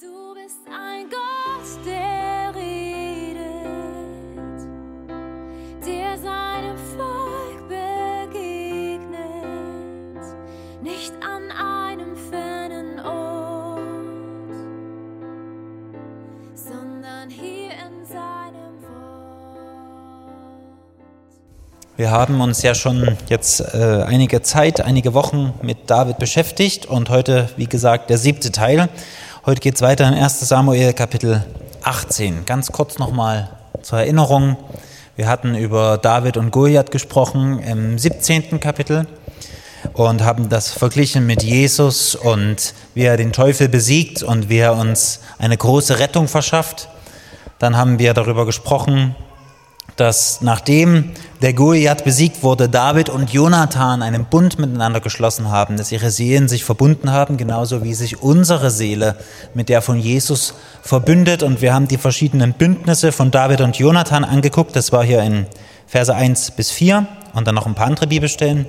Du bist ein Gott, der redet, der seinem Volk begegnet, nicht an einem fernen Ort, sondern hier in seinem Wort. Wir haben uns ja schon jetzt äh, einige Zeit, einige Wochen mit David beschäftigt und heute, wie gesagt, der siebte Teil. Heute geht es weiter in 1 Samuel Kapitel 18. Ganz kurz nochmal zur Erinnerung. Wir hatten über David und Goliath gesprochen im 17. Kapitel und haben das verglichen mit Jesus und wie er den Teufel besiegt und wie er uns eine große Rettung verschafft. Dann haben wir darüber gesprochen, dass nachdem der Goliath besiegt wurde, David und Jonathan einen Bund miteinander geschlossen haben, dass ihre Seelen sich verbunden haben, genauso wie sich unsere Seele mit der von Jesus verbündet. Und wir haben die verschiedenen Bündnisse von David und Jonathan angeguckt. Das war hier in Verse 1 bis 4 und dann noch ein paar andere Bibelstellen.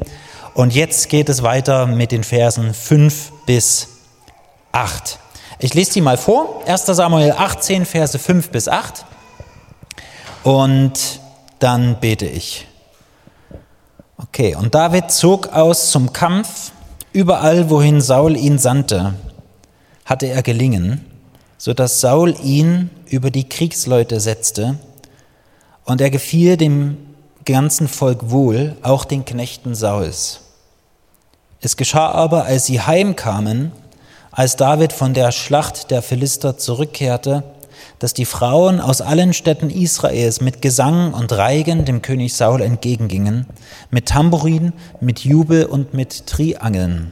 Und jetzt geht es weiter mit den Versen 5 bis 8. Ich lese die mal vor. 1 Samuel 18, Verse 5 bis 8. Und dann bete ich. Okay, und David zog aus zum Kampf. Überall, wohin Saul ihn sandte, hatte er gelingen, so dass Saul ihn über die Kriegsleute setzte. Und er gefiel dem ganzen Volk wohl, auch den Knechten Sauls. Es geschah aber, als sie heimkamen, als David von der Schlacht der Philister zurückkehrte, dass die Frauen aus allen Städten Israels mit Gesang und Reigen dem König Saul entgegengingen, mit Tambourin, mit Jubel und mit Triangeln.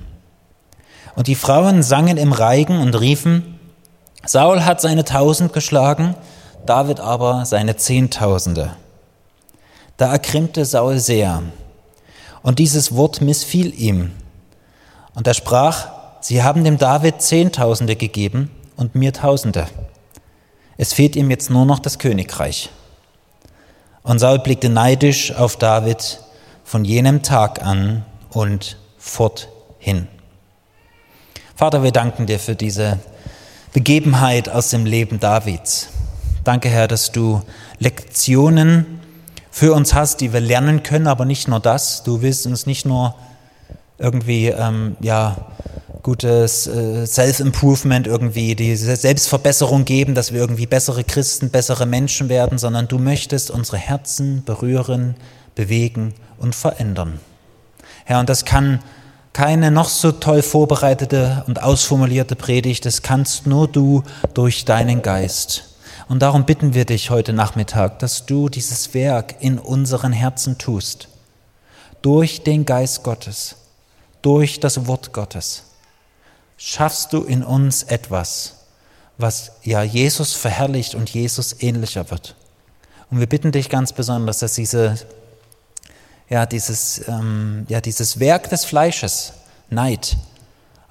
Und die Frauen sangen im Reigen und riefen, Saul hat seine Tausend geschlagen, David aber seine Zehntausende. Da ergrimmte Saul sehr, und dieses Wort missfiel ihm. Und er sprach, Sie haben dem David Zehntausende gegeben und mir Tausende. Es fehlt ihm jetzt nur noch das Königreich. Und Saul blickte neidisch auf David von jenem Tag an und forthin. Vater, wir danken dir für diese Begebenheit aus dem Leben Davids. Danke, Herr, dass du Lektionen für uns hast, die wir lernen können, aber nicht nur das. Du willst uns nicht nur irgendwie ähm, ja, gutes äh, Self-Improvement irgendwie, diese Selbstverbesserung geben, dass wir irgendwie bessere Christen, bessere Menschen werden, sondern du möchtest unsere Herzen berühren, bewegen und verändern. Herr, und das kann keine noch so toll vorbereitete und ausformulierte Predigt, das kannst nur du durch deinen Geist. Und darum bitten wir dich heute Nachmittag, dass du dieses Werk in unseren Herzen tust, durch den Geist Gottes, durch das Wort Gottes schaffst du in uns etwas, was ja Jesus verherrlicht und Jesus ähnlicher wird. Und wir bitten dich ganz besonders, dass diese, ja, dieses, ähm, ja, dieses Werk des Fleisches, Neid,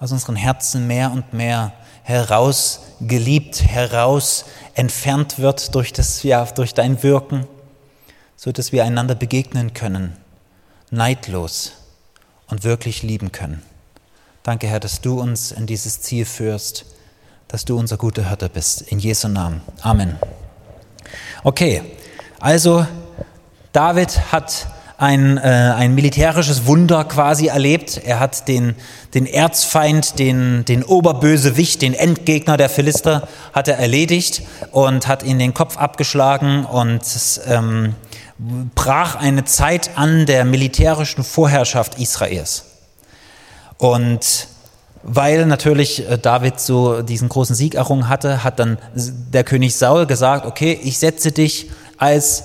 aus unseren Herzen mehr und mehr herausgeliebt, heraus entfernt wird durch, das, ja, durch dein Wirken, so dass wir einander begegnen können, neidlos und wirklich lieben können. Danke, Herr, dass du uns in dieses Ziel führst, dass du unser guter Hirte bist. In Jesu Namen. Amen. Okay, also David hat ein, äh, ein militärisches Wunder quasi erlebt. Er hat den, den Erzfeind, den, den Oberbösewicht, den Endgegner der Philister, hat er erledigt und hat ihn den Kopf abgeschlagen und ähm, brach eine Zeit an der militärischen Vorherrschaft Israels. Und weil natürlich äh, David so diesen großen Sieg errungen hatte, hat dann der König Saul gesagt, okay, ich setze dich als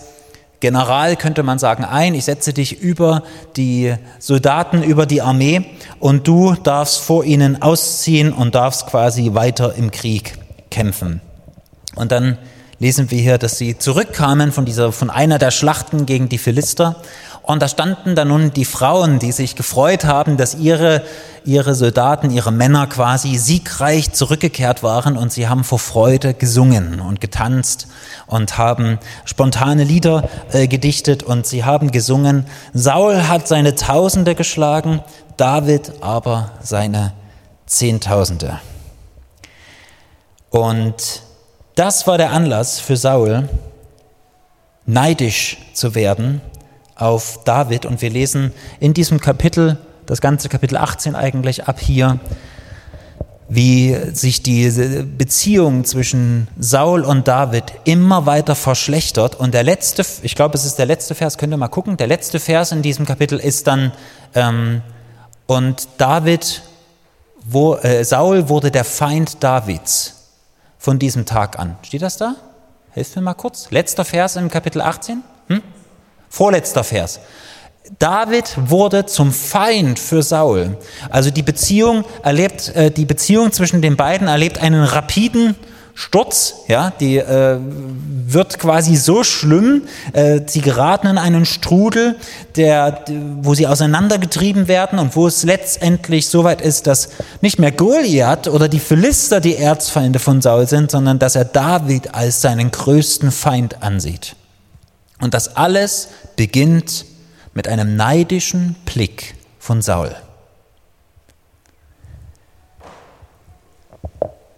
General, könnte man sagen, ein, ich setze dich über die Soldaten, über die Armee und du darfst vor ihnen ausziehen und darfst quasi weiter im Krieg kämpfen. Und dann lesen wir hier, dass sie zurückkamen von dieser, von einer der Schlachten gegen die Philister und da standen dann nun die Frauen, die sich gefreut haben, dass ihre, ihre Soldaten, ihre Männer quasi siegreich zurückgekehrt waren und sie haben vor Freude gesungen und getanzt und haben spontane Lieder äh, gedichtet und sie haben gesungen, Saul hat seine Tausende geschlagen, David aber seine Zehntausende. Und das war der Anlass für Saul, neidisch zu werden auf David. Und wir lesen in diesem Kapitel, das ganze Kapitel 18 eigentlich ab hier, wie sich diese Beziehung zwischen Saul und David immer weiter verschlechtert. Und der letzte, ich glaube, es ist der letzte Vers, könnt ihr mal gucken, der letzte Vers in diesem Kapitel ist dann, ähm, und David, wo, äh, Saul wurde der Feind Davids von diesem Tag an. Steht das da? Hilf mir mal kurz. Letzter Vers im Kapitel 18? Vorletzter Vers. David wurde zum Feind für Saul. Also die Beziehung erlebt, äh, die Beziehung zwischen den beiden erlebt einen rapiden Sturz, ja, die äh, wird quasi so schlimm, äh, sie geraten in einen Strudel, der, wo sie auseinandergetrieben werden und wo es letztendlich so weit ist, dass nicht mehr Goliath oder die Philister die Erzfeinde von Saul sind, sondern dass er David als seinen größten Feind ansieht. Und das alles beginnt mit einem neidischen Blick von Saul.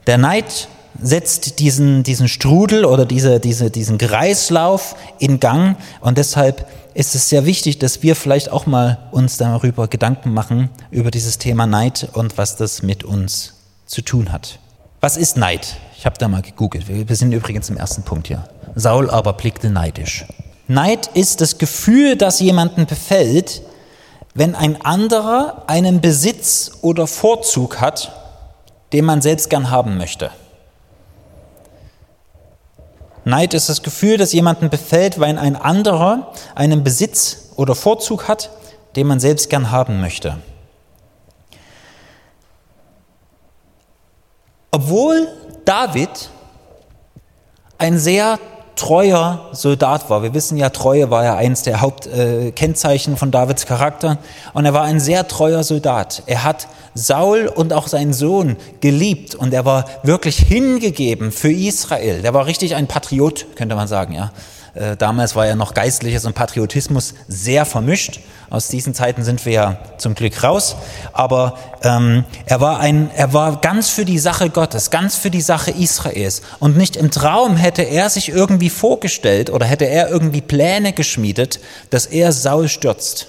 Der Neid setzt diesen, diesen Strudel oder diese, diese, diesen Kreislauf in Gang und deshalb ist es sehr wichtig, dass wir vielleicht auch mal uns darüber Gedanken machen, über dieses Thema Neid und was das mit uns zu tun hat. Was ist Neid? Ich habe da mal gegoogelt. Wir sind übrigens im ersten Punkt hier. Saul aber blickte neidisch. Neid ist das Gefühl, das jemanden befällt, wenn ein anderer einen Besitz oder Vorzug hat, den man selbst gern haben möchte. Neid ist das Gefühl, das jemanden befällt, wenn ein anderer einen Besitz oder Vorzug hat, den man selbst gern haben möchte. Obwohl David ein sehr treuer Soldat war. Wir wissen ja, Treue war ja eins der Hauptkennzeichen äh, von Davids Charakter. Und er war ein sehr treuer Soldat. Er hat Saul und auch seinen Sohn geliebt und er war wirklich hingegeben für Israel. Der war richtig ein Patriot, könnte man sagen, ja. Äh, damals war ja noch Geistliches und Patriotismus sehr vermischt. Aus diesen Zeiten sind wir ja zum Glück raus. Aber ähm, er, war ein, er war ganz für die Sache Gottes, ganz für die Sache Israels. Und nicht im Traum hätte er sich irgendwie vorgestellt oder hätte er irgendwie Pläne geschmiedet, dass er Saul stürzt.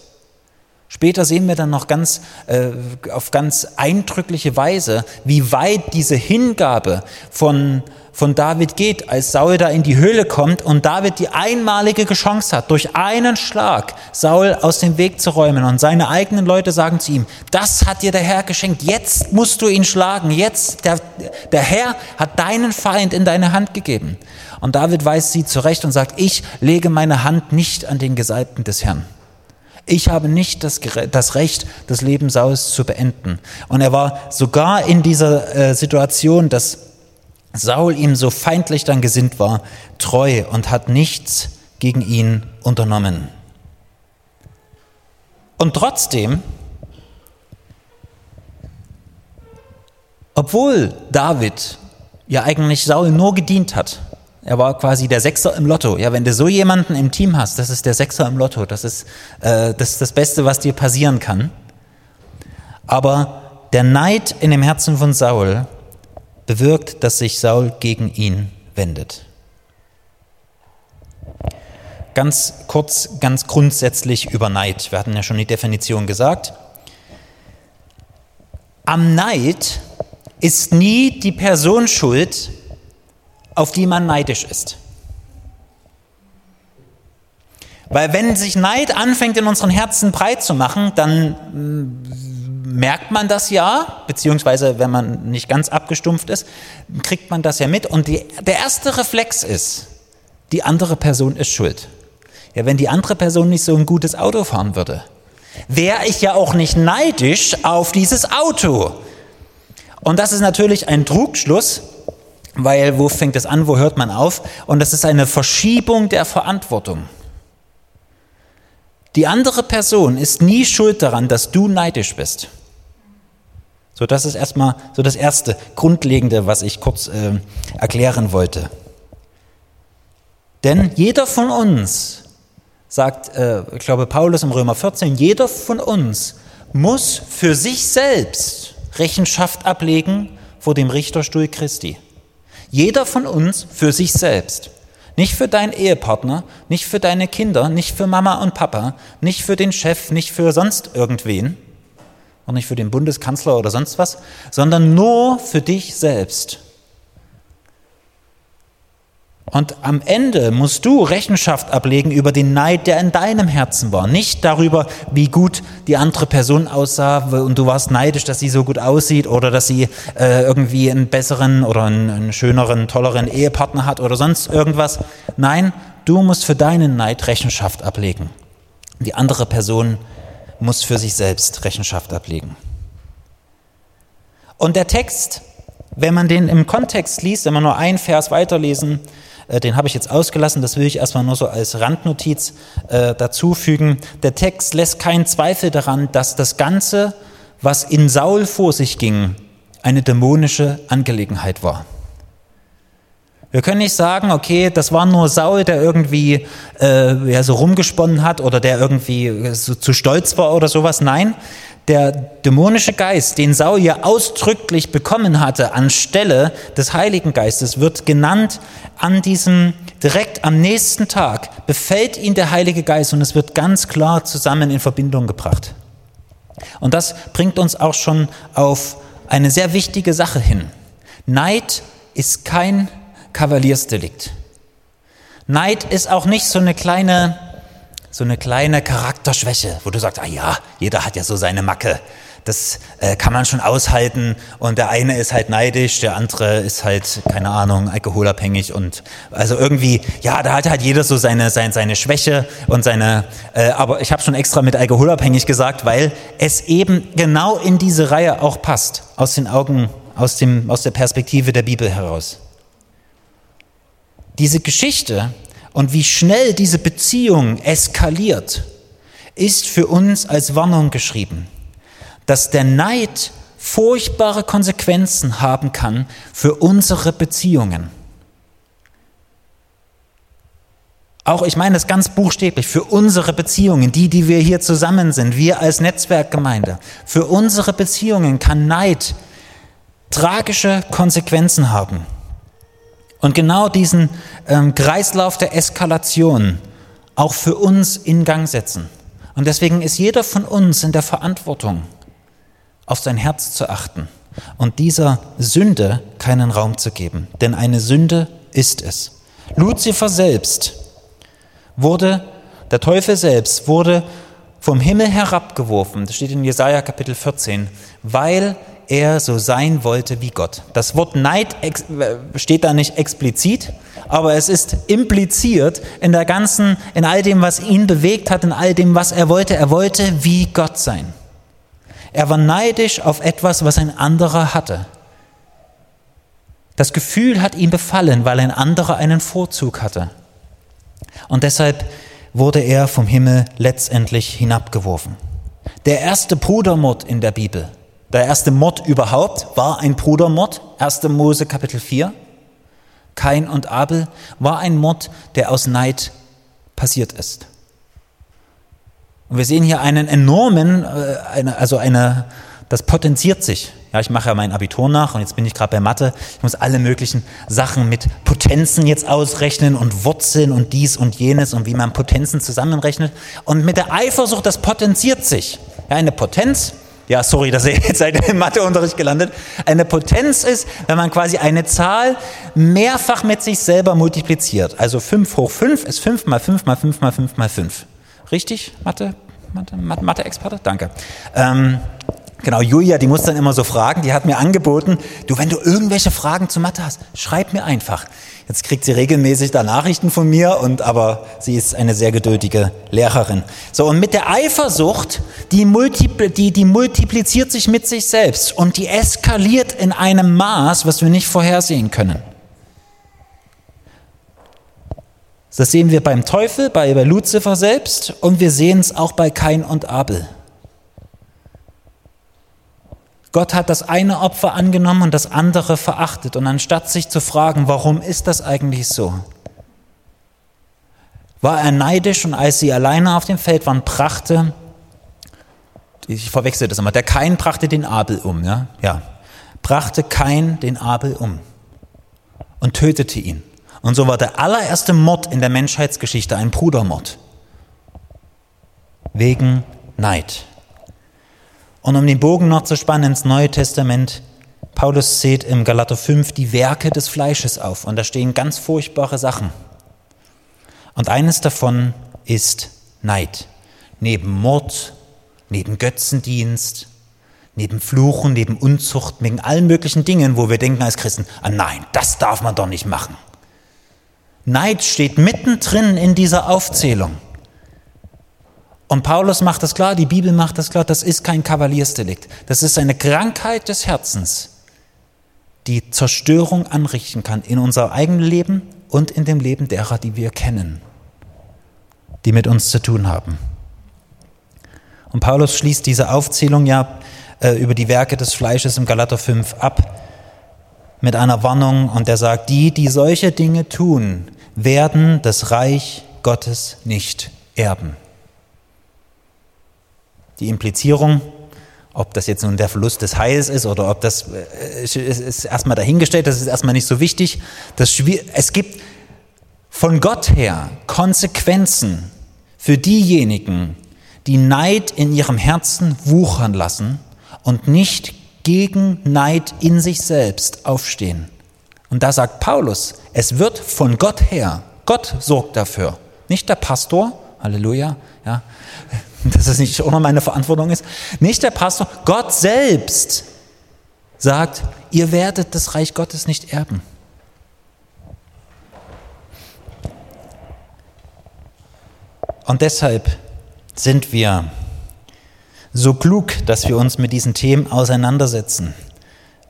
Später sehen wir dann noch ganz, äh, auf ganz eindrückliche Weise, wie weit diese Hingabe von, von David geht, als Saul da in die Höhle kommt und David die einmalige Chance hat, durch einen Schlag Saul aus dem Weg zu räumen. Und seine eigenen Leute sagen zu ihm, das hat dir der Herr geschenkt, jetzt musst du ihn schlagen, jetzt, der, der Herr hat deinen Feind in deine Hand gegeben. Und David weist sie zurecht und sagt, ich lege meine Hand nicht an den Gesalbten des Herrn. Ich habe nicht das, das, Recht, das Leben Sauls zu beenden. Und er war sogar in dieser äh, Situation, dass Saul ihm so feindlich dann gesinnt war, treu und hat nichts gegen ihn unternommen. Und trotzdem, obwohl David ja eigentlich Saul nur gedient hat, er war quasi der Sechser im Lotto. Ja, wenn du so jemanden im Team hast, das ist der Sechser im Lotto. Das ist, äh, das, ist das Beste, was dir passieren kann. Aber der Neid in dem Herzen von Saul bewirkt, dass sich Saul gegen ihn wendet. Ganz kurz, ganz grundsätzlich über Neid. Wir hatten ja schon die Definition gesagt. Am Neid ist nie die Person schuld, auf die man neidisch ist. Weil wenn sich Neid anfängt in unseren Herzen breit zu machen, dann mm, merkt man das ja, beziehungsweise wenn man nicht ganz abgestumpft ist, kriegt man das ja mit. Und die, der erste Reflex ist, die andere Person ist schuld. Ja, wenn die andere Person nicht so ein gutes Auto fahren würde, wäre ich ja auch nicht neidisch auf dieses Auto. Und das ist natürlich ein Trugschluss, weil wo fängt es an, wo hört man auf? Und das ist eine Verschiebung der Verantwortung. Die andere Person ist nie schuld daran, dass du neidisch bist. So, das ist erstmal so das erste Grundlegende, was ich kurz äh, erklären wollte. Denn jeder von uns, sagt, äh, ich glaube Paulus im Römer 14, jeder von uns muss für sich selbst Rechenschaft ablegen vor dem Richterstuhl Christi. Jeder von uns für sich selbst. Nicht für deinen Ehepartner, nicht für deine Kinder, nicht für Mama und Papa, nicht für den Chef, nicht für sonst irgendwen, auch nicht für den Bundeskanzler oder sonst was, sondern nur für dich selbst. Und am Ende musst du Rechenschaft ablegen über den Neid, der in deinem Herzen war. Nicht darüber, wie gut die andere Person aussah und du warst neidisch, dass sie so gut aussieht oder dass sie äh, irgendwie einen besseren oder einen, einen schöneren, tolleren Ehepartner hat oder sonst irgendwas. Nein, du musst für deinen Neid Rechenschaft ablegen. Die andere Person muss für sich selbst Rechenschaft ablegen. Und der Text, wenn man den im Kontext liest, wenn man nur einen Vers weiterlesen, äh, den habe ich jetzt ausgelassen, das will ich erstmal nur so als Randnotiz äh, dazufügen. Der Text lässt keinen Zweifel daran, dass das Ganze, was in Saul vor sich ging, eine dämonische Angelegenheit war. Wir können nicht sagen, okay, das war nur Saul, der irgendwie äh, ja, so rumgesponnen hat oder der irgendwie so, zu stolz war oder sowas. Nein, der dämonische Geist, den Saul ja ausdrücklich bekommen hatte anstelle des Heiligen Geistes, wird genannt an diesem, direkt am nächsten Tag, befällt ihn der Heilige Geist und es wird ganz klar zusammen in Verbindung gebracht. Und das bringt uns auch schon auf eine sehr wichtige Sache hin. Neid ist kein Kavaliersdelikt. Neid ist auch nicht so eine kleine so eine kleine Charakterschwäche, wo du sagst, ah ja, jeder hat ja so seine Macke. Das äh, kann man schon aushalten und der eine ist halt neidisch, der andere ist halt, keine Ahnung, alkoholabhängig und also irgendwie, ja, da hat halt jeder so seine, seine, seine Schwäche und seine, äh, aber ich habe schon extra mit alkoholabhängig gesagt, weil es eben genau in diese Reihe auch passt, aus den Augen, aus, dem, aus der Perspektive der Bibel heraus. Diese Geschichte und wie schnell diese Beziehung eskaliert, ist für uns als Warnung geschrieben, dass der Neid furchtbare Konsequenzen haben kann für unsere Beziehungen. Auch ich meine das ganz buchstäblich, für unsere Beziehungen, die, die wir hier zusammen sind, wir als Netzwerkgemeinde, für unsere Beziehungen kann Neid tragische Konsequenzen haben. Und genau diesen ähm, Kreislauf der Eskalation auch für uns in Gang setzen. Und deswegen ist jeder von uns in der Verantwortung, auf sein Herz zu achten und dieser Sünde keinen Raum zu geben. Denn eine Sünde ist es. Luzifer selbst wurde, der Teufel selbst wurde vom Himmel herabgeworfen, das steht in Jesaja Kapitel 14, weil er so sein wollte wie Gott. Das Wort Neid steht da nicht explizit, aber es ist impliziert in der ganzen, in all dem, was ihn bewegt hat, in all dem, was er wollte. Er wollte wie Gott sein. Er war neidisch auf etwas, was ein anderer hatte. Das Gefühl hat ihm befallen, weil ein anderer einen Vorzug hatte. Und deshalb wurde er vom Himmel letztendlich hinabgeworfen. Der erste Brudermord in der Bibel der erste Mord überhaupt war ein Brudermord, 1. Mose Kapitel 4. Kain und Abel war ein Mord, der aus Neid passiert ist. Und wir sehen hier einen enormen, äh, also eine, das potenziert sich. Ja, ich mache ja mein Abitur nach und jetzt bin ich gerade bei Mathe. Ich muss alle möglichen Sachen mit Potenzen jetzt ausrechnen und Wurzeln und dies und jenes und wie man Potenzen zusammenrechnet. Und mit der Eifersucht, das potenziert sich. Ja, eine Potenz ja, sorry, dass ihr jetzt seid im Matheunterricht gelandet, eine Potenz ist, wenn man quasi eine Zahl mehrfach mit sich selber multipliziert. Also 5 hoch 5 ist 5 mal 5 mal 5 mal 5 mal 5. Richtig, Mathe, Mathe, Mathe-Experte? Danke. Ähm, Genau, Julia, die muss dann immer so fragen, die hat mir angeboten, du, wenn du irgendwelche Fragen zu Mathe hast, schreib mir einfach. Jetzt kriegt sie regelmäßig da Nachrichten von mir und aber sie ist eine sehr geduldige Lehrerin. So, und mit der Eifersucht, die, multipl die, die multipliziert sich mit sich selbst und die eskaliert in einem Maß, was wir nicht vorhersehen können. Das sehen wir beim Teufel, bei, bei Luzifer selbst und wir sehen es auch bei Kain und Abel. Gott hat das eine Opfer angenommen und das andere verachtet. Und anstatt sich zu fragen, warum ist das eigentlich so, war er neidisch und als sie alleine auf dem Feld waren, brachte, ich verwechsel das immer, der Kain brachte den Abel um, ja, ja, brachte Kain den Abel um. und tötete ihn. Und so war der allererste Mord in der Menschheitsgeschichte ein Brudermord. Wegen Neid. Und um den Bogen noch zu spannen ins Neue Testament, Paulus zählt im Galater 5 die Werke des Fleisches auf und da stehen ganz furchtbare Sachen. Und eines davon ist Neid. Neben Mord, neben Götzendienst, neben Fluchen, neben Unzucht, wegen allen möglichen Dingen, wo wir denken als Christen, ah nein, das darf man doch nicht machen. Neid steht mittendrin in dieser Aufzählung. Und Paulus macht das klar, die Bibel macht das klar, das ist kein Kavaliersdelikt. Das ist eine Krankheit des Herzens, die Zerstörung anrichten kann in unser eigenes Leben und in dem Leben derer, die wir kennen, die mit uns zu tun haben. Und Paulus schließt diese Aufzählung ja äh, über die Werke des Fleisches im Galater 5 ab mit einer Warnung und er sagt, die, die solche Dinge tun, werden das Reich Gottes nicht erben. Die Implizierung, ob das jetzt nun der Verlust des Heils ist oder ob das äh, ist erstmal dahingestellt, das ist erstmal nicht so wichtig. Das, es gibt von Gott her Konsequenzen für diejenigen, die Neid in ihrem Herzen wuchern lassen und nicht gegen Neid in sich selbst aufstehen. Und da sagt Paulus, es wird von Gott her, Gott sorgt dafür, nicht der Pastor, Halleluja, ja, dass es nicht auch noch meine Verantwortung ist, nicht der Pastor, Gott selbst sagt, ihr werdet das Reich Gottes nicht erben. Und deshalb sind wir so klug, dass wir uns mit diesen Themen auseinandersetzen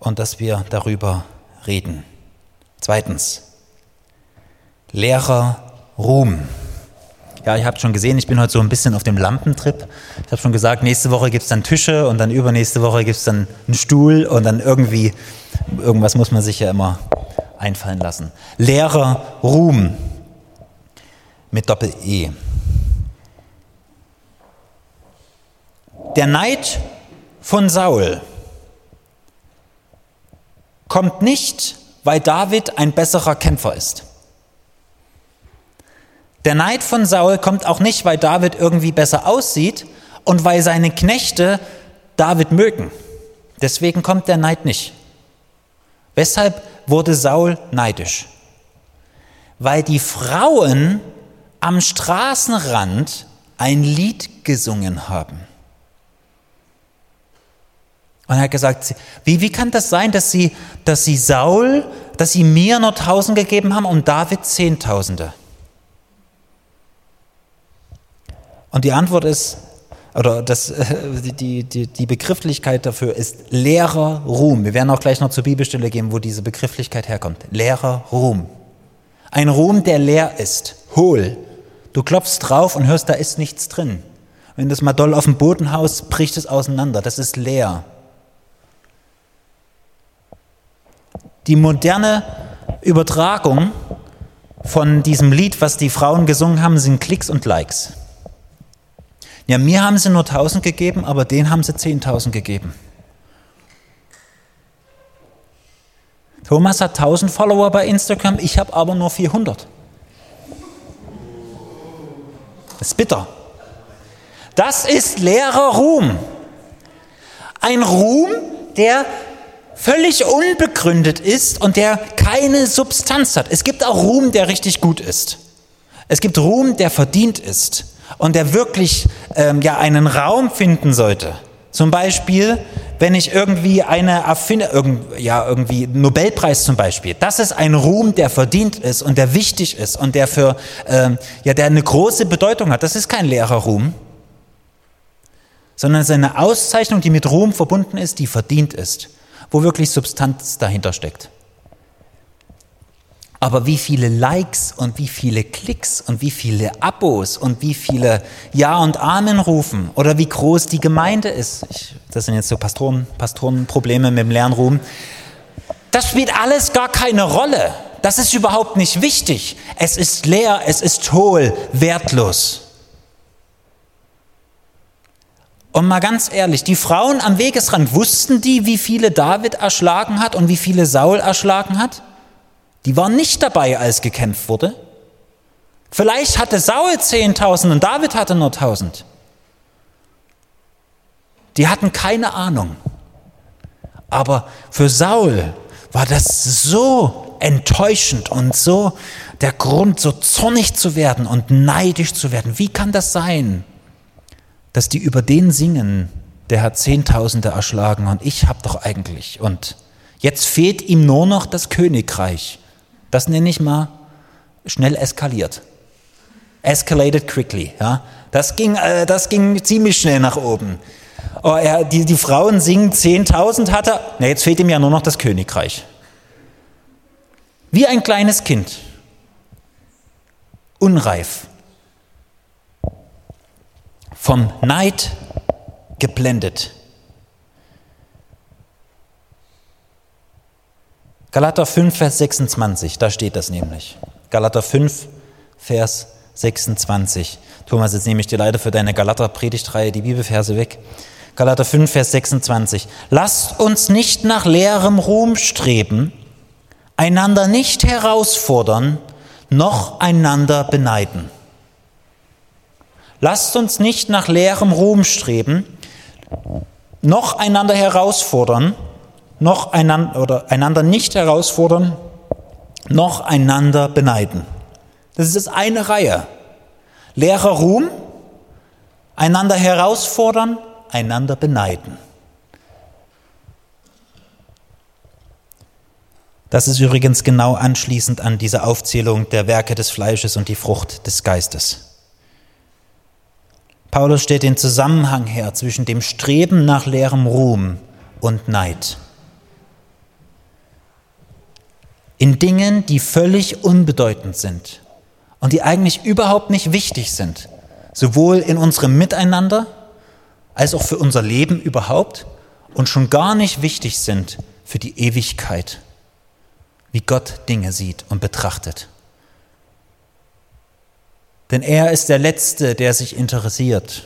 und dass wir darüber reden. Zweitens, Lehrer Ruhm. Ja, ihr habt schon gesehen, ich bin heute so ein bisschen auf dem Lampentrip. Ich habe schon gesagt, nächste Woche gibt es dann Tische und dann übernächste Woche gibt es dann einen Stuhl und dann irgendwie, irgendwas muss man sich ja immer einfallen lassen. Lehrer Ruhm mit Doppel-E. Der Neid von Saul kommt nicht, weil David ein besserer Kämpfer ist. Der Neid von Saul kommt auch nicht, weil David irgendwie besser aussieht und weil seine Knechte David mögen. Deswegen kommt der Neid nicht. Weshalb wurde Saul neidisch? Weil die Frauen am Straßenrand ein Lied gesungen haben. Und er hat gesagt, wie, wie kann das sein, dass sie, dass sie Saul, dass sie mir nur tausend gegeben haben und David Zehntausende? Und die Antwort ist, oder das, die, die, die Begrifflichkeit dafür ist leerer Ruhm. Wir werden auch gleich noch zur Bibelstelle gehen, wo diese Begrifflichkeit herkommt. Leerer Ruhm. Ein Ruhm, der leer ist, hohl. Du klopfst drauf und hörst, da ist nichts drin. Wenn du es mal doll auf den Boden haust, bricht es auseinander. Das ist leer. die moderne Übertragung von diesem Lied, was die Frauen gesungen haben, sind Klicks und Likes. Ja, mir haben sie nur 1000 gegeben, aber denen haben sie 10.000 gegeben. Thomas hat 1000 Follower bei Instagram, ich habe aber nur 400. Das ist bitter. Das ist leerer Ruhm. Ein Ruhm, der völlig unbegründet ist und der keine Substanz hat. Es gibt auch Ruhm, der richtig gut ist. Es gibt Ruhm, der verdient ist und der wirklich ähm, ja einen Raum finden sollte. Zum Beispiel, wenn ich irgendwie eine Erfinde, irgend, ja irgendwie Nobelpreis zum Beispiel. Das ist ein Ruhm, der verdient ist und der wichtig ist und der für ähm, ja der eine große Bedeutung hat. Das ist kein leerer Ruhm, sondern es ist eine Auszeichnung, die mit Ruhm verbunden ist, die verdient ist wo wirklich Substanz dahinter steckt. Aber wie viele Likes und wie viele Klicks und wie viele Abos und wie viele Ja und Amen rufen oder wie groß die Gemeinde ist, ich, das sind jetzt so Pastoren, Pastorenprobleme mit dem Lernruhm, das spielt alles gar keine Rolle. Das ist überhaupt nicht wichtig. Es ist leer, es ist hohl, wertlos. Und mal ganz ehrlich, die Frauen am Wegesrand, wussten die, wie viele David erschlagen hat und wie viele Saul erschlagen hat? Die waren nicht dabei, als gekämpft wurde. Vielleicht hatte Saul 10.000 und David hatte nur 1.000. Die hatten keine Ahnung. Aber für Saul war das so enttäuschend und so der Grund, so zornig zu werden und neidisch zu werden. Wie kann das sein, dass die über den singen, der hat Zehntausende erschlagen und ich hab doch eigentlich. Und jetzt fehlt ihm nur noch das Königreich. Das nenne ich mal schnell eskaliert. Escalated quickly. Ja? Das, ging, äh, das ging ziemlich schnell nach oben. Oh, er, die, die Frauen singen 10.000 hat er. Na, jetzt fehlt ihm ja nur noch das Königreich. Wie ein kleines Kind. Unreif. Vom Neid geblendet. Galater 5, Vers 26, da steht das nämlich. Galater 5, Vers 26. Thomas, jetzt nehme ich dir leider für deine Galater-Predigtreihe die Bibelverse weg. Galater 5, Vers 26. Lasst uns nicht nach leerem Ruhm streben, einander nicht herausfordern, noch einander beneiden. Lasst uns nicht nach leerem Ruhm streben, noch einander herausfordern, noch einander oder einander nicht herausfordern, noch einander beneiden. Das ist eine Reihe. Leerer Ruhm, einander herausfordern, einander beneiden. Das ist übrigens genau anschließend an diese Aufzählung der Werke des Fleisches und die Frucht des Geistes. Paulus stellt den Zusammenhang her zwischen dem Streben nach leerem Ruhm und Neid. In Dingen, die völlig unbedeutend sind und die eigentlich überhaupt nicht wichtig sind, sowohl in unserem Miteinander als auch für unser Leben überhaupt und schon gar nicht wichtig sind für die Ewigkeit, wie Gott Dinge sieht und betrachtet. Denn er ist der Letzte, der sich interessiert,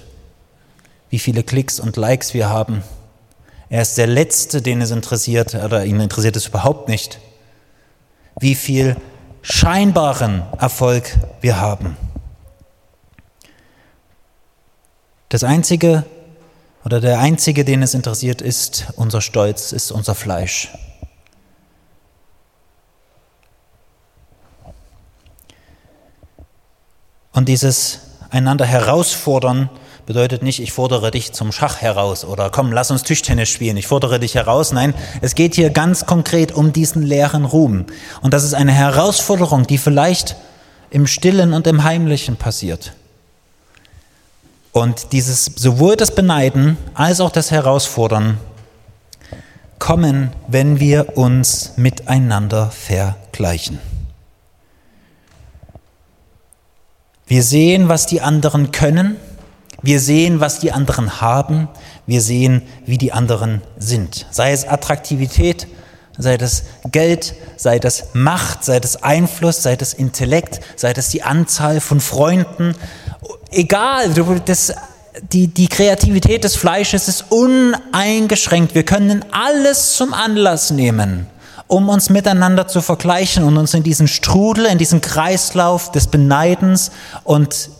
wie viele Klicks und Likes wir haben. Er ist der Letzte, den es interessiert, oder ihn interessiert es überhaupt nicht, wie viel scheinbaren Erfolg wir haben. Das Einzige, oder der Einzige, den es interessiert, ist unser Stolz, ist unser Fleisch. Und dieses einander herausfordern bedeutet nicht, ich fordere dich zum Schach heraus oder komm, lass uns Tischtennis spielen, ich fordere dich heraus. Nein, es geht hier ganz konkret um diesen leeren Ruhm. Und das ist eine Herausforderung, die vielleicht im Stillen und im Heimlichen passiert. Und dieses, sowohl das Beneiden als auch das Herausfordern kommen, wenn wir uns miteinander vergleichen. Wir sehen, was die anderen können. Wir sehen, was die anderen haben. Wir sehen, wie die anderen sind. Sei es Attraktivität, sei das Geld, sei das Macht, sei das Einfluss, sei das Intellekt, sei das die Anzahl von Freunden. Egal, das, die, die Kreativität des Fleisches ist uneingeschränkt. Wir können alles zum Anlass nehmen, um uns miteinander zu vergleichen und uns in diesen Strudel, in diesen Kreislauf des Beneidens und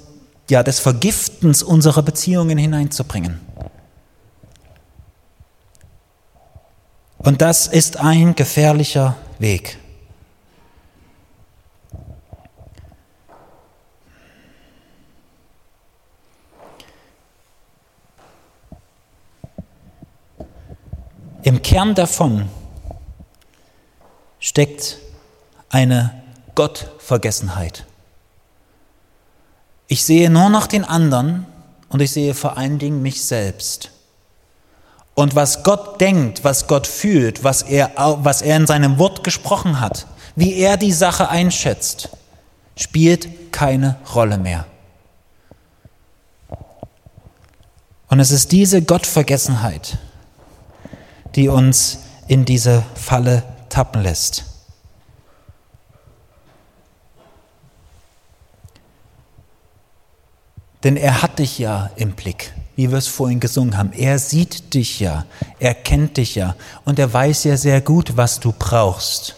ja, des Vergiftens unserer Beziehungen hineinzubringen. Und das ist ein gefährlicher Weg. Im Kern davon steckt eine Gottvergessenheit. Ich sehe nur noch den anderen und ich sehe vor allen Dingen mich selbst. Und was Gott denkt, was Gott fühlt, was er, was er in seinem Wort gesprochen hat, wie er die Sache einschätzt, spielt keine Rolle mehr. Und es ist diese Gottvergessenheit, die uns in diese Falle tappen lässt. Denn er hat dich ja im Blick, wie wir es vorhin gesungen haben. Er sieht dich ja, er kennt dich ja und er weiß ja sehr gut, was du brauchst.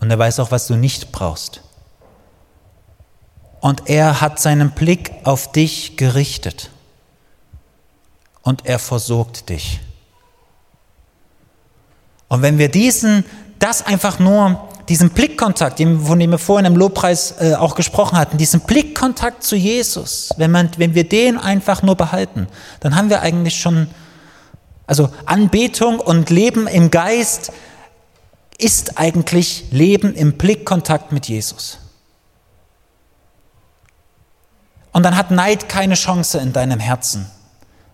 Und er weiß auch, was du nicht brauchst. Und er hat seinen Blick auf dich gerichtet. Und er versorgt dich. Und wenn wir diesen, das einfach nur, diesen Blickkontakt, von dem wir vorhin im Lobpreis äh, auch gesprochen hatten, diesen Blickkontakt zu Jesus, wenn, man, wenn wir den einfach nur behalten, dann haben wir eigentlich schon, also Anbetung und Leben im Geist ist eigentlich Leben im Blickkontakt mit Jesus. Und dann hat Neid keine Chance in deinem Herzen,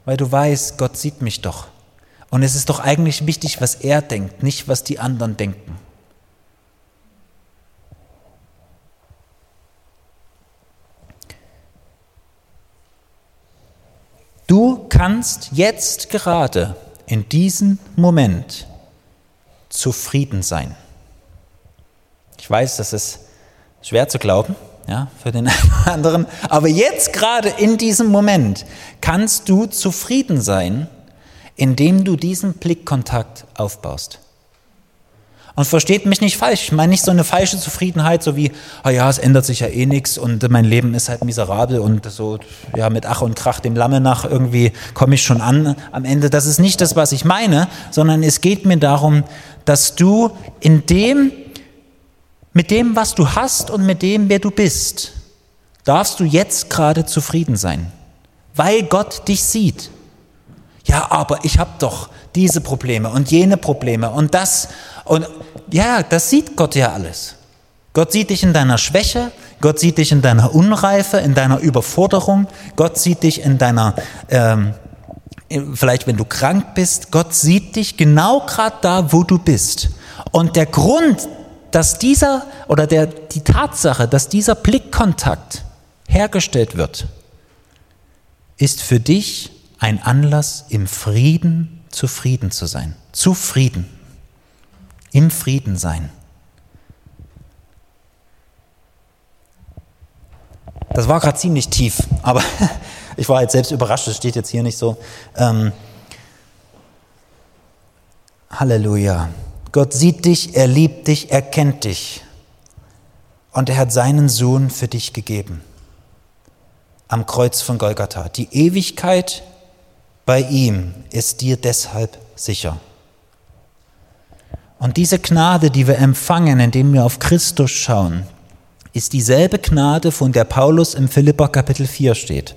weil du weißt, Gott sieht mich doch. Und es ist doch eigentlich wichtig, was er denkt, nicht was die anderen denken. Du kannst jetzt gerade in diesem Moment zufrieden sein. Ich weiß, das ist schwer zu glauben, ja, für den anderen, aber jetzt gerade in diesem Moment kannst du zufrieden sein indem du diesen Blickkontakt aufbaust. Und versteht mich nicht falsch, ich meine nicht so eine falsche Zufriedenheit, so wie, oh ja, es ändert sich ja eh nichts und mein Leben ist halt miserabel und so, ja, mit Ach und Krach dem Lamme nach irgendwie komme ich schon an am Ende. Das ist nicht das, was ich meine, sondern es geht mir darum, dass du in dem, mit dem, was du hast und mit dem, wer du bist, darfst du jetzt gerade zufrieden sein, weil Gott dich sieht. Ja, aber ich habe doch diese Probleme und jene Probleme und das. Und ja, das sieht Gott ja alles. Gott sieht dich in deiner Schwäche, Gott sieht dich in deiner Unreife, in deiner Überforderung, Gott sieht dich in deiner, ähm, vielleicht wenn du krank bist, Gott sieht dich genau gerade da, wo du bist. Und der Grund, dass dieser oder der, die Tatsache, dass dieser Blickkontakt hergestellt wird, ist für dich ein Anlass, im Frieden zufrieden zu sein. Zufrieden. Im Frieden sein. Das war gerade ziemlich tief, aber ich war jetzt selbst überrascht, das steht jetzt hier nicht so. Ähm, Halleluja. Gott sieht dich, er liebt dich, er kennt dich. Und er hat seinen Sohn für dich gegeben. Am Kreuz von Golgatha. Die Ewigkeit bei ihm ist dir deshalb sicher. Und diese Gnade, die wir empfangen, indem wir auf Christus schauen, ist dieselbe Gnade, von der Paulus im Philipper Kapitel 4 steht.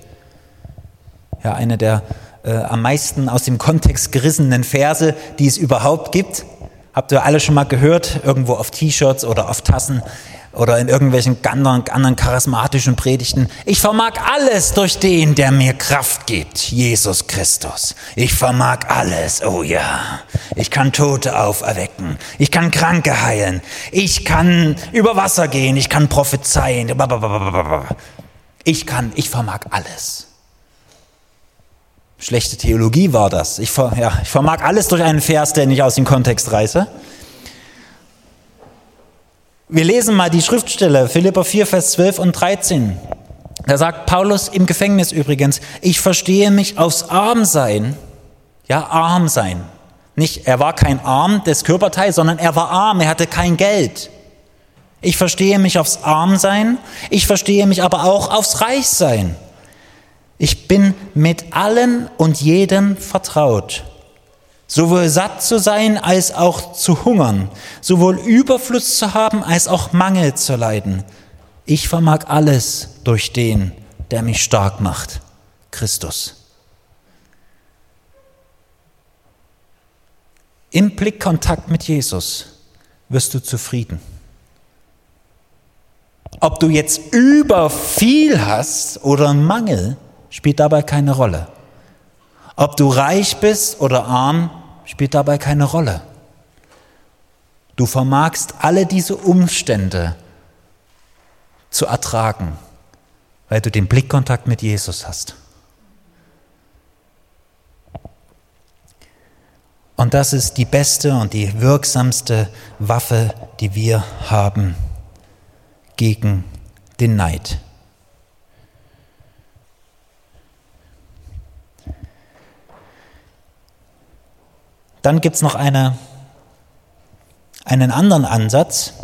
Ja, eine der äh, am meisten aus dem Kontext gerissenen Verse, die es überhaupt gibt. Habt ihr alle schon mal gehört, irgendwo auf T-Shirts oder auf Tassen oder in irgendwelchen anderen, anderen charismatischen Predigten. Ich vermag alles durch den, der mir Kraft gibt, Jesus Christus. Ich vermag alles, oh ja. Ich kann Tote auferwecken. Ich kann Kranke heilen. Ich kann über Wasser gehen. Ich kann prophezeien. Ich kann, ich vermag alles. Schlechte Theologie war das. Ich, ja, ich vermag alles durch einen Vers, den ich aus dem Kontext reiße. Wir lesen mal die Schriftstelle, Philippa 4, Vers 12 und 13. Da sagt Paulus im Gefängnis übrigens, ich verstehe mich aufs Armsein, ja, arm sein. Nicht, er war kein Arm des Körperteils, sondern er war arm, er hatte kein Geld. Ich verstehe mich aufs Armsein, ich verstehe mich aber auch aufs Reichsein. Ich bin mit allen und jedem vertraut sowohl satt zu sein als auch zu hungern, sowohl Überfluss zu haben als auch Mangel zu leiden. Ich vermag alles durch den, der mich stark macht, Christus. Im Blickkontakt mit Jesus wirst du zufrieden. Ob du jetzt über viel hast oder Mangel, spielt dabei keine Rolle. Ob du reich bist oder arm, spielt dabei keine Rolle. Du vermagst alle diese Umstände zu ertragen, weil du den Blickkontakt mit Jesus hast. Und das ist die beste und die wirksamste Waffe, die wir haben gegen den Neid. Dann gibt es noch eine, einen anderen Ansatz,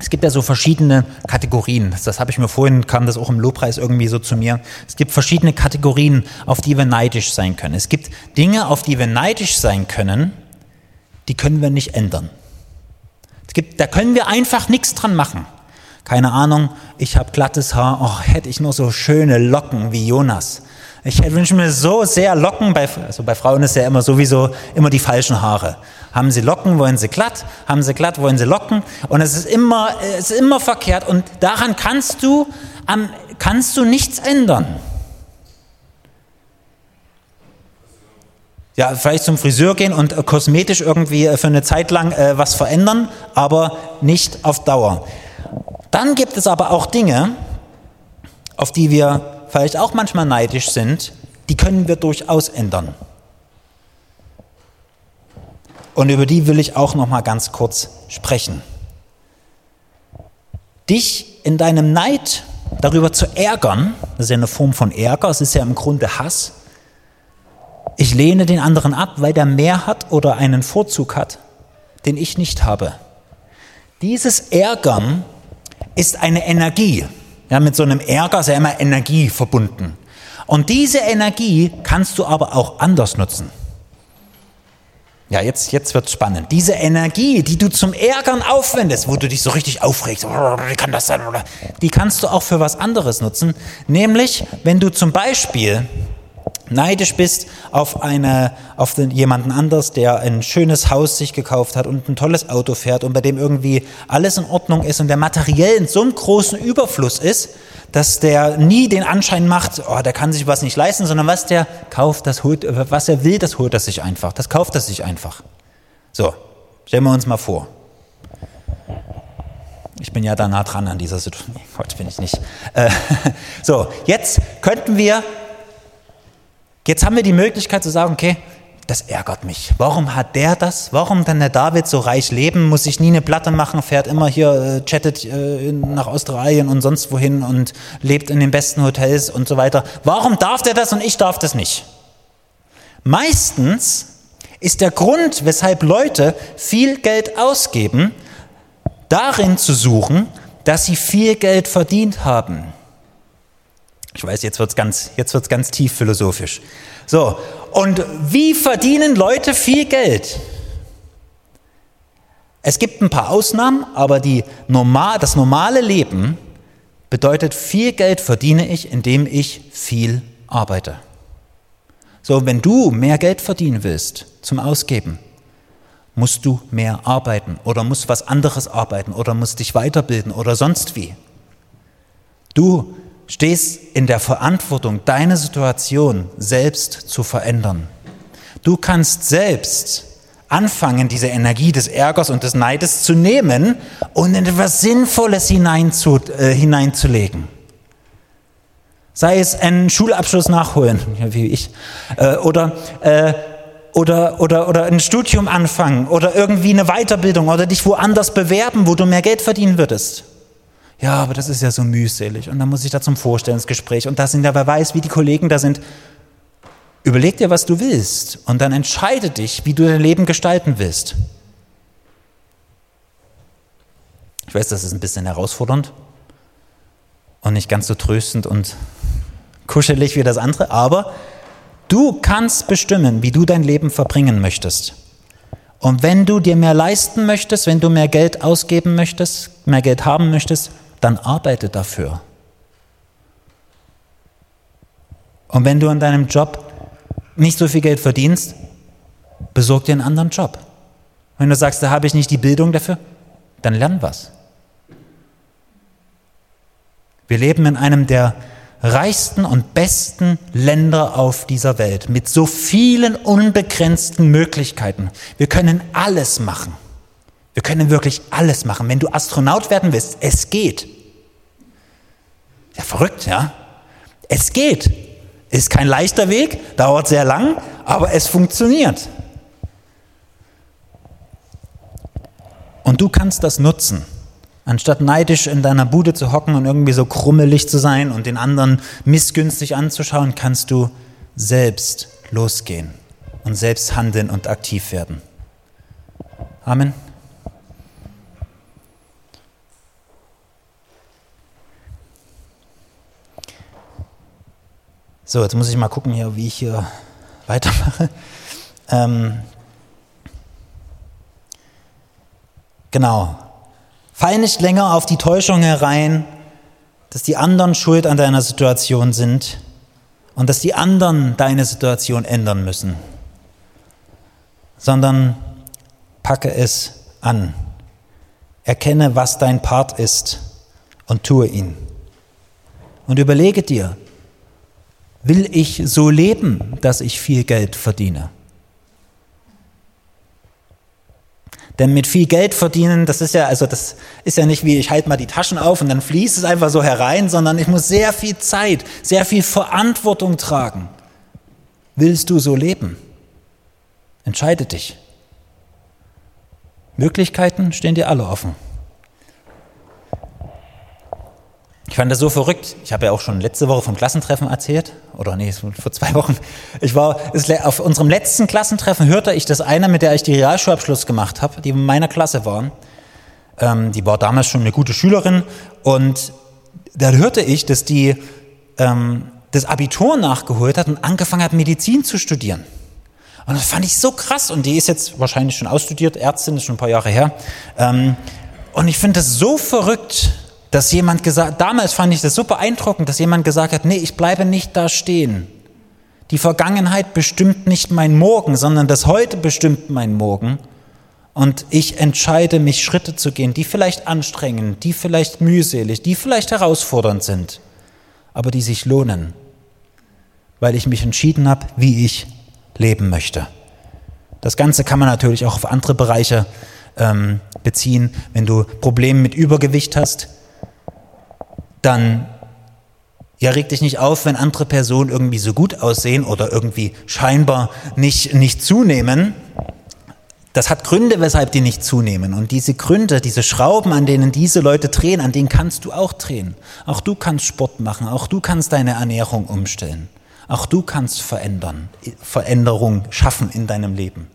es gibt ja so verschiedene Kategorien. Das, habe ich mir vorhin, kam das auch im Lobpreis irgendwie so zu mir. Es gibt verschiedene Kategorien, auf die wir neidisch sein können. Es gibt Dinge, auf die wir neidisch sein können, die können wir nicht ändern. Es gibt, da können wir einfach nichts dran machen. Keine Ahnung, ich habe glattes Haar, oh, hätte ich nur so schöne Locken wie Jonas. Ich wünsche mir so sehr Locken, bei, also bei Frauen ist ja immer sowieso immer die falschen Haare. Haben sie Locken, wollen sie glatt, haben sie glatt, wollen sie Locken. Und es ist immer, es ist immer verkehrt und daran kannst du, kannst du nichts ändern. Ja, vielleicht zum Friseur gehen und äh, kosmetisch irgendwie äh, für eine Zeit lang äh, was verändern, aber nicht auf Dauer. Dann gibt es aber auch Dinge, auf die wir vielleicht auch manchmal neidisch sind, die können wir durchaus ändern. Und über die will ich auch noch mal ganz kurz sprechen. Dich in deinem Neid darüber zu ärgern, das ist ja eine Form von Ärger, es ist ja im Grunde Hass. Ich lehne den anderen ab, weil der mehr hat oder einen Vorzug hat, den ich nicht habe. Dieses Ärgern ist eine Energie. Ja, mit so einem Ärger ist ja immer Energie verbunden. Und diese Energie kannst du aber auch anders nutzen. Ja, jetzt, jetzt wird spannend. Diese Energie, die du zum Ärgern aufwendest, wo du dich so richtig aufregst, wie kann das sein? Die kannst du auch für was anderes nutzen. Nämlich, wenn du zum Beispiel neidisch bist auf, eine, auf den, jemanden anders, der ein schönes Haus sich gekauft hat und ein tolles Auto fährt und bei dem irgendwie alles in Ordnung ist und der materiell in so einem großen Überfluss ist, dass der nie den Anschein macht, oh, der kann sich was nicht leisten, sondern was der kauft, das holt, was er will, das holt er sich einfach, das kauft er sich einfach. So, stellen wir uns mal vor. Ich bin ja da nah dran an dieser Situation. Heute bin ich nicht. Äh, so, jetzt könnten wir Jetzt haben wir die Möglichkeit zu sagen, okay, das ärgert mich. Warum hat der das? Warum kann der David so reich leben? Muss sich nie eine Platte machen, fährt immer hier, äh, chattet äh, nach Australien und sonst wohin und lebt in den besten Hotels und so weiter. Warum darf der das und ich darf das nicht? Meistens ist der Grund, weshalb Leute viel Geld ausgeben, darin zu suchen, dass sie viel Geld verdient haben. Ich weiß, jetzt wird's ganz, ganz tief philosophisch. So. Und wie verdienen Leute viel Geld? Es gibt ein paar Ausnahmen, aber die normal, das normale Leben bedeutet, viel Geld verdiene ich, indem ich viel arbeite. So, wenn du mehr Geld verdienen willst zum Ausgeben, musst du mehr arbeiten oder musst was anderes arbeiten oder musst dich weiterbilden oder sonst wie. Du stehst in der Verantwortung, deine Situation selbst zu verändern. Du kannst selbst anfangen, diese Energie des Ärgers und des Neides zu nehmen und in etwas Sinnvolles hineinzu, äh, hineinzulegen. Sei es einen Schulabschluss nachholen, wie ich, äh, oder, äh, oder, oder, oder ein Studium anfangen oder irgendwie eine Weiterbildung oder dich woanders bewerben, wo du mehr Geld verdienen würdest ja, aber das ist ja so mühselig und dann muss ich da zum Vorstellungsgespräch und da sind ja, wer weiß, wie die Kollegen da sind. Überleg dir, was du willst und dann entscheide dich, wie du dein Leben gestalten willst. Ich weiß, das ist ein bisschen herausfordernd und nicht ganz so tröstend und kuschelig wie das andere, aber du kannst bestimmen, wie du dein Leben verbringen möchtest. Und wenn du dir mehr leisten möchtest, wenn du mehr Geld ausgeben möchtest, mehr Geld haben möchtest, dann arbeite dafür. Und wenn du an deinem Job nicht so viel Geld verdienst, besorg dir einen anderen Job. Wenn du sagst, da habe ich nicht die Bildung dafür, dann lern was. Wir leben in einem der reichsten und besten Länder auf dieser Welt mit so vielen unbegrenzten Möglichkeiten. Wir können alles machen. Wir können wirklich alles machen. Wenn du Astronaut werden willst, es geht. Ja, verrückt, ja? Es geht. Ist kein leichter Weg, dauert sehr lang, aber es funktioniert. Und du kannst das nutzen. Anstatt neidisch in deiner Bude zu hocken und irgendwie so krummelig zu sein und den anderen missgünstig anzuschauen, kannst du selbst losgehen und selbst handeln und aktiv werden. Amen. So, jetzt muss ich mal gucken hier, wie ich hier weitermache. Ähm, genau. Fall nicht länger auf die Täuschung herein, dass die anderen schuld an deiner Situation sind und dass die anderen deine Situation ändern müssen, sondern packe es an. Erkenne, was dein Part ist und tue ihn. Und überlege dir, will ich so leben, dass ich viel Geld verdiene? Denn mit viel Geld verdienen, das ist ja, also das ist ja nicht wie ich halte mal die Taschen auf und dann fließt es einfach so herein, sondern ich muss sehr viel Zeit, sehr viel Verantwortung tragen. Willst du so leben? Entscheide dich. Möglichkeiten stehen dir alle offen. Ich fand das so verrückt. Ich habe ja auch schon letzte Woche vom Klassentreffen erzählt. Oder nee, vor zwei Wochen. Ich war, auf unserem letzten Klassentreffen hörte ich, dass einer, mit der ich die Realschulabschluss gemacht habe, die in meiner Klasse war, ähm, die war damals schon eine gute Schülerin und da hörte ich, dass die ähm, das Abitur nachgeholt hat und angefangen hat, Medizin zu studieren. Und das fand ich so krass. Und die ist jetzt wahrscheinlich schon ausstudiert, Ärztin, ist schon ein paar Jahre her. Ähm, und ich finde das so verrückt, dass jemand gesagt, damals fand ich das so beeindruckend, dass jemand gesagt hat, nee, ich bleibe nicht da stehen. Die Vergangenheit bestimmt nicht mein Morgen, sondern das Heute bestimmt mein Morgen. Und ich entscheide mich, Schritte zu gehen, die vielleicht anstrengend, die vielleicht mühselig, die vielleicht herausfordernd sind, aber die sich lohnen, weil ich mich entschieden habe, wie ich leben möchte. Das Ganze kann man natürlich auch auf andere Bereiche ähm, beziehen. Wenn du Probleme mit Übergewicht hast, dann ja, reg dich nicht auf, wenn andere Personen irgendwie so gut aussehen oder irgendwie scheinbar nicht, nicht zunehmen. Das hat Gründe, weshalb die nicht zunehmen. Und diese Gründe, diese Schrauben, an denen diese Leute drehen, an denen kannst du auch drehen. Auch du kannst Sport machen, auch du kannst deine Ernährung umstellen. Auch du kannst verändern, Veränderung schaffen in deinem Leben.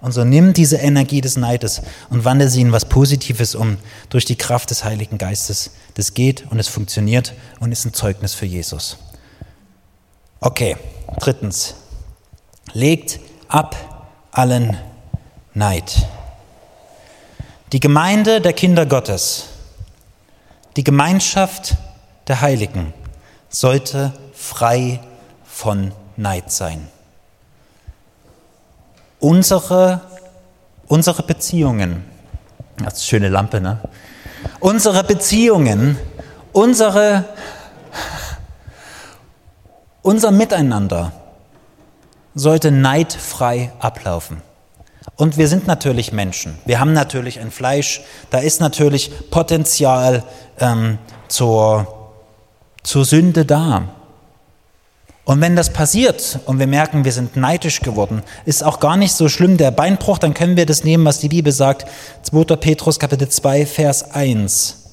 Und so nimm diese Energie des Neides und wandle sie in was Positives um durch die Kraft des Heiligen Geistes. Das geht und es funktioniert und ist ein Zeugnis für Jesus. Okay, drittens. Legt ab allen Neid. Die Gemeinde der Kinder Gottes, die Gemeinschaft der Heiligen sollte frei von Neid sein unsere, unsere Beziehungen, das ist eine schöne Lampe, ne? Unsere Beziehungen, unsere, unser Miteinander sollte neidfrei ablaufen. Und wir sind natürlich Menschen. Wir haben natürlich ein Fleisch. Da ist natürlich Potenzial ähm, zur, zur Sünde da. Und wenn das passiert und wir merken, wir sind neidisch geworden, ist auch gar nicht so schlimm der Beinbruch, dann können wir das nehmen, was die Bibel sagt. 2. Petrus Kapitel 2, Vers 1.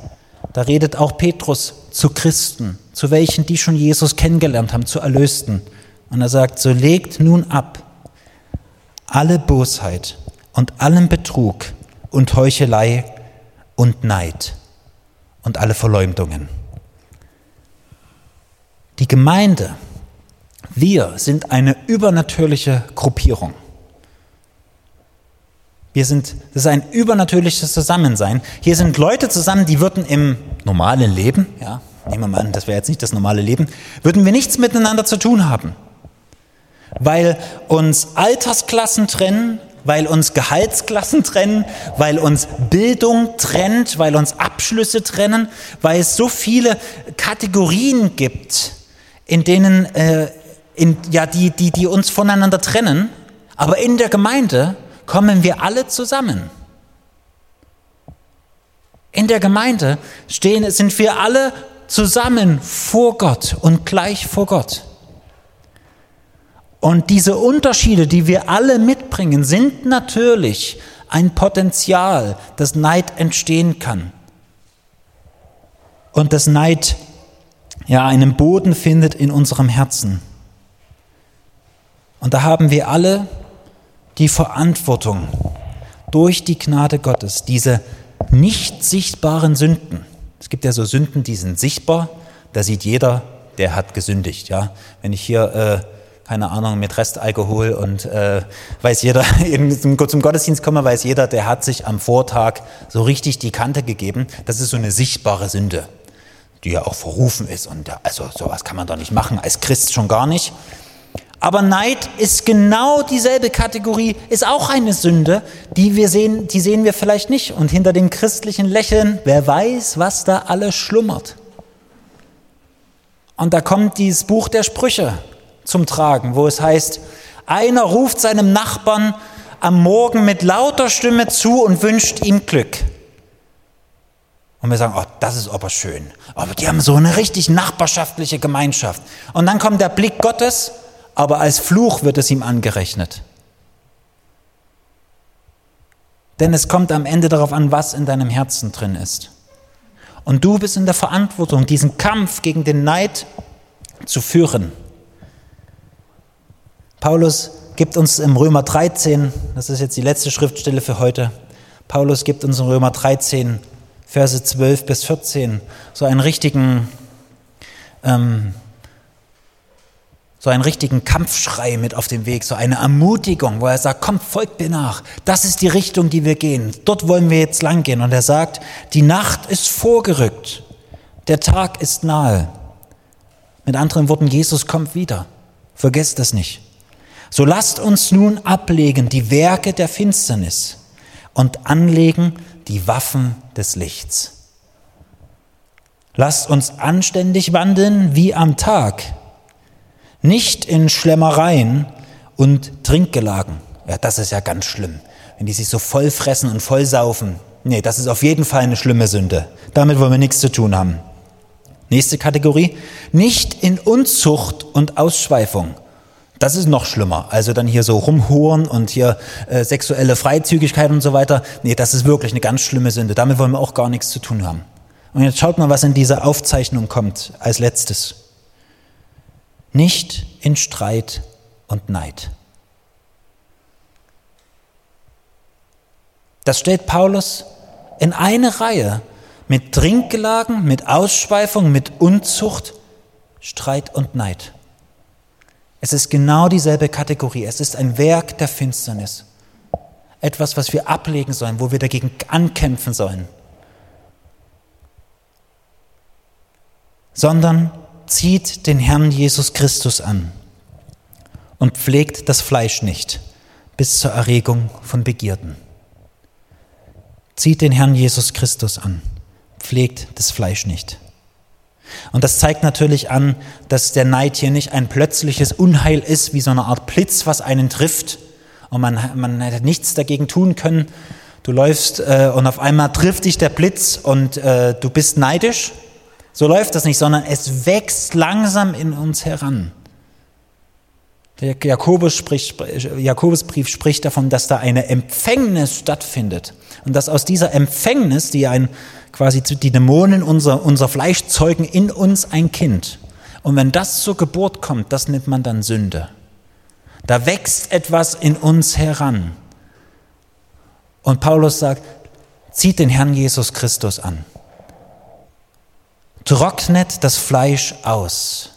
Da redet auch Petrus zu Christen, zu welchen, die schon Jesus kennengelernt haben, zu Erlösten. Und er sagt, so legt nun ab alle Bosheit und allen Betrug und Heuchelei und Neid und alle Verleumdungen. Die Gemeinde, wir sind eine übernatürliche Gruppierung. Wir sind, das ist ein übernatürliches Zusammensein. Hier sind Leute zusammen, die würden im normalen Leben, ja, nehmen wir mal an, das wäre jetzt nicht das normale Leben, würden wir nichts miteinander zu tun haben. Weil uns Altersklassen trennen, weil uns Gehaltsklassen trennen, weil uns Bildung trennt, weil uns Abschlüsse trennen, weil es so viele Kategorien gibt, in denen äh, in, ja, die, die, die uns voneinander trennen, aber in der Gemeinde kommen wir alle zusammen. In der Gemeinde stehen, sind wir alle zusammen vor Gott und gleich vor Gott. Und diese Unterschiede, die wir alle mitbringen, sind natürlich ein Potenzial, dass Neid entstehen kann. Und dass Neid ja einen Boden findet in unserem Herzen. Und da haben wir alle die Verantwortung, durch die Gnade Gottes diese nicht sichtbaren Sünden, es gibt ja so Sünden, die sind sichtbar, da sieht jeder, der hat gesündigt. Ja, wenn ich hier äh, keine Ahnung, mit Restalkohol und äh, weiß jeder, zum, Gottesdienst komme, weiß jeder, der hat sich am Vortag so richtig die Kante gegeben. Das ist so eine sichtbare Sünde, die ja auch verrufen ist. Und also sowas kann man doch nicht machen, als Christ schon gar nicht. Aber Neid ist genau dieselbe Kategorie, ist auch eine Sünde, die wir sehen, die sehen wir vielleicht nicht. Und hinter dem christlichen Lächeln, wer weiß, was da alles schlummert. Und da kommt dieses Buch der Sprüche zum Tragen, wo es heißt, einer ruft seinem Nachbarn am Morgen mit lauter Stimme zu und wünscht ihm Glück. Und wir sagen, oh, das ist aber schön. Aber die haben so eine richtig nachbarschaftliche Gemeinschaft. Und dann kommt der Blick Gottes, aber als Fluch wird es ihm angerechnet. Denn es kommt am Ende darauf an, was in deinem Herzen drin ist. Und du bist in der Verantwortung, diesen Kampf gegen den Neid zu führen. Paulus gibt uns im Römer 13, das ist jetzt die letzte Schriftstelle für heute, Paulus gibt uns in Römer 13, Verse 12 bis 14, so einen richtigen, ähm, so einen richtigen Kampfschrei mit auf dem Weg, so eine Ermutigung, wo er sagt, komm, folgt mir nach. Das ist die Richtung, die wir gehen. Dort wollen wir jetzt lang gehen. Und er sagt, die Nacht ist vorgerückt. Der Tag ist nahe. Mit anderen Worten, Jesus kommt wieder. Vergesst das nicht. So lasst uns nun ablegen die Werke der Finsternis und anlegen die Waffen des Lichts. Lasst uns anständig wandeln wie am Tag, nicht in Schlemmereien und Trinkgelagen. Ja, das ist ja ganz schlimm, wenn die sich so voll fressen und voll saufen. Nee, das ist auf jeden Fall eine schlimme Sünde. Damit wollen wir nichts zu tun haben. Nächste Kategorie. Nicht in Unzucht und Ausschweifung. Das ist noch schlimmer. Also dann hier so rumhuren und hier äh, sexuelle Freizügigkeit und so weiter. Nee, das ist wirklich eine ganz schlimme Sünde. Damit wollen wir auch gar nichts zu tun haben. Und jetzt schaut mal, was in dieser Aufzeichnung kommt als letztes. Nicht in Streit und Neid. Das stellt Paulus in eine Reihe mit Trinkgelagen, mit Ausschweifung, mit Unzucht, Streit und Neid. Es ist genau dieselbe Kategorie. Es ist ein Werk der Finsternis. Etwas, was wir ablegen sollen, wo wir dagegen ankämpfen sollen. Sondern zieht den Herrn Jesus Christus an und pflegt das Fleisch nicht bis zur Erregung von Begierden. Zieht den Herrn Jesus Christus an, pflegt das Fleisch nicht. Und das zeigt natürlich an, dass der Neid hier nicht ein plötzliches Unheil ist, wie so eine Art Blitz, was einen trifft und man, man hätte nichts dagegen tun können. Du läufst äh, und auf einmal trifft dich der Blitz und äh, du bist neidisch. So läuft das nicht, sondern es wächst langsam in uns heran. Der Jakobus spricht, Jakobusbrief spricht davon, dass da eine Empfängnis stattfindet. Und dass aus dieser Empfängnis, die ein quasi die Dämonen, unser, unser Fleisch zeugen in uns ein Kind. Und wenn das zur Geburt kommt, das nennt man dann Sünde. Da wächst etwas in uns heran. Und Paulus sagt, zieht den Herrn Jesus Christus an. Trocknet das Fleisch aus.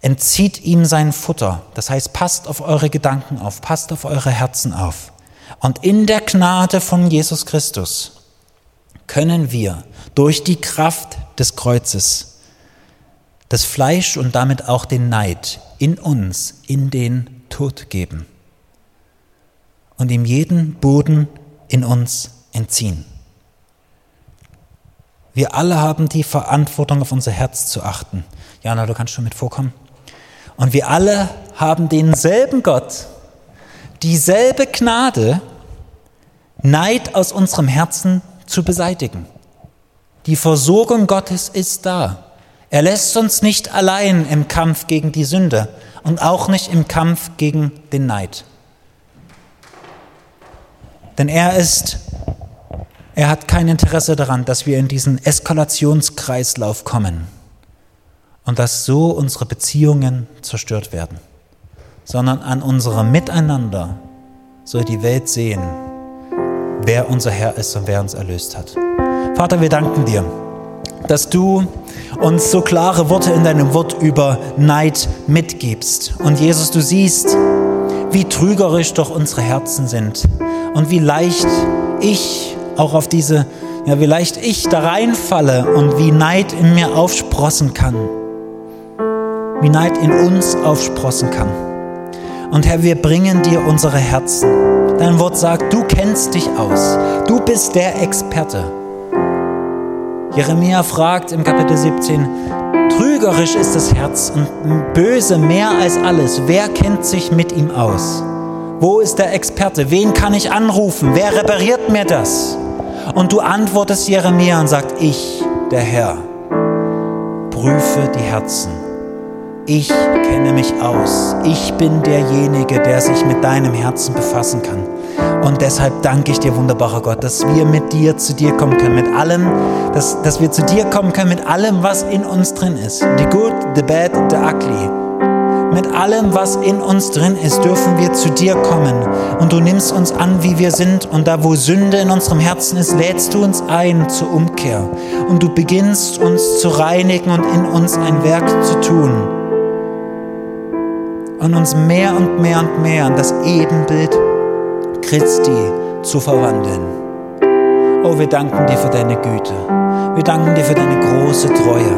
Entzieht ihm sein Futter. Das heißt, passt auf eure Gedanken auf, passt auf eure Herzen auf. Und in der Gnade von Jesus Christus können wir durch die Kraft des Kreuzes das Fleisch und damit auch den Neid in uns in den Tod geben und ihm jeden Boden in uns entziehen. Wir alle haben die Verantwortung, auf unser Herz zu achten. Jana, du kannst schon mit vorkommen. Und wir alle haben denselben Gott, dieselbe Gnade, Neid aus unserem Herzen zu beseitigen. Die Versorgung Gottes ist da. Er lässt uns nicht allein im Kampf gegen die Sünde und auch nicht im Kampf gegen den Neid. Denn er ist, er hat kein Interesse daran, dass wir in diesen Eskalationskreislauf kommen und dass so unsere Beziehungen zerstört werden, sondern an unserem Miteinander soll die Welt sehen, wer unser Herr ist und wer uns erlöst hat. Vater, wir danken dir, dass du uns so klare Worte in deinem Wort über Neid mitgibst. Und Jesus, du siehst, wie trügerisch doch unsere Herzen sind und wie leicht ich auch auf diese, ja, wie leicht ich da reinfalle und wie Neid in mir aufsprossen kann. Wie Neid in uns aufsprossen kann. Und Herr, wir bringen dir unsere Herzen. Dein Wort sagt, du kennst dich aus. Du bist der Experte. Jeremia fragt im Kapitel 17, trügerisch ist das Herz und böse mehr als alles. Wer kennt sich mit ihm aus? Wo ist der Experte? Wen kann ich anrufen? Wer repariert mir das? Und du antwortest Jeremia und sagst, ich, der Herr, prüfe die Herzen. Ich kenne mich aus. Ich bin derjenige, der sich mit deinem Herzen befassen kann. Und deshalb danke ich dir, wunderbarer Gott, dass wir mit dir zu dir kommen können, mit allem, dass, dass wir zu dir kommen können, mit allem, was in uns drin ist. The good, the bad, the ugly. Mit allem, was in uns drin ist, dürfen wir zu dir kommen. Und du nimmst uns an, wie wir sind. Und da, wo Sünde in unserem Herzen ist, lädst du uns ein zur Umkehr. Und du beginnst uns zu reinigen und in uns ein Werk zu tun. Und uns mehr und mehr und mehr an das Ebenbild Christi zu verwandeln. Oh, wir danken dir für deine Güte. Wir danken dir für deine große Treue.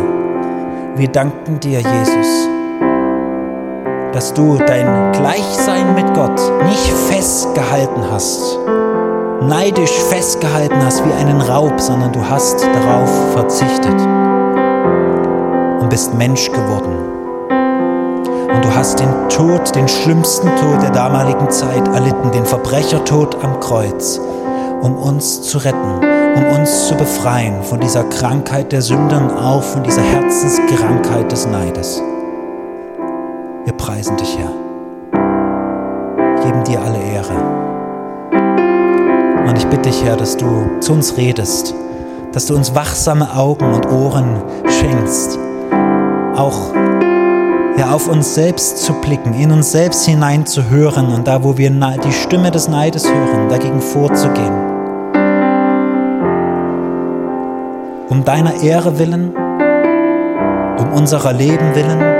Wir danken dir, Jesus, dass du dein Gleichsein mit Gott nicht festgehalten hast, neidisch festgehalten hast wie einen Raub, sondern du hast darauf verzichtet und bist Mensch geworden. Und du hast den Tod, den schlimmsten Tod der damaligen Zeit erlitten, den Verbrechertod am Kreuz, um uns zu retten, um uns zu befreien von dieser Krankheit der Sünden, auch von dieser Herzenskrankheit des Neides. Wir preisen dich, Herr. Geben dir alle Ehre. Und ich bitte dich, Herr, dass du zu uns redest, dass du uns wachsame Augen und Ohren schenkst, auch ja, auf uns selbst zu blicken, in uns selbst hinein zu hören und da, wo wir die Stimme des Neides hören, dagegen vorzugehen. Um deiner Ehre willen, um unserer Leben willen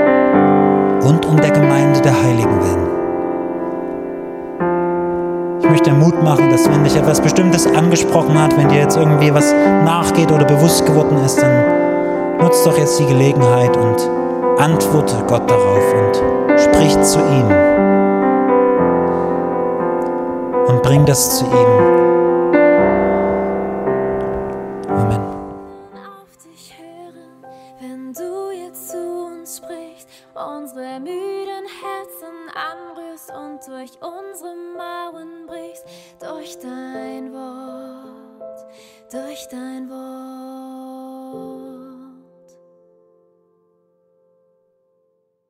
und um der Gemeinde der Heiligen willen. Ich möchte Mut machen, dass wenn dich etwas Bestimmtes angesprochen hat, wenn dir jetzt irgendwie was nachgeht oder bewusst geworden ist, dann nutzt doch jetzt die Gelegenheit und antworte Gott darauf und sprich zu ihm und bring das zu ihm.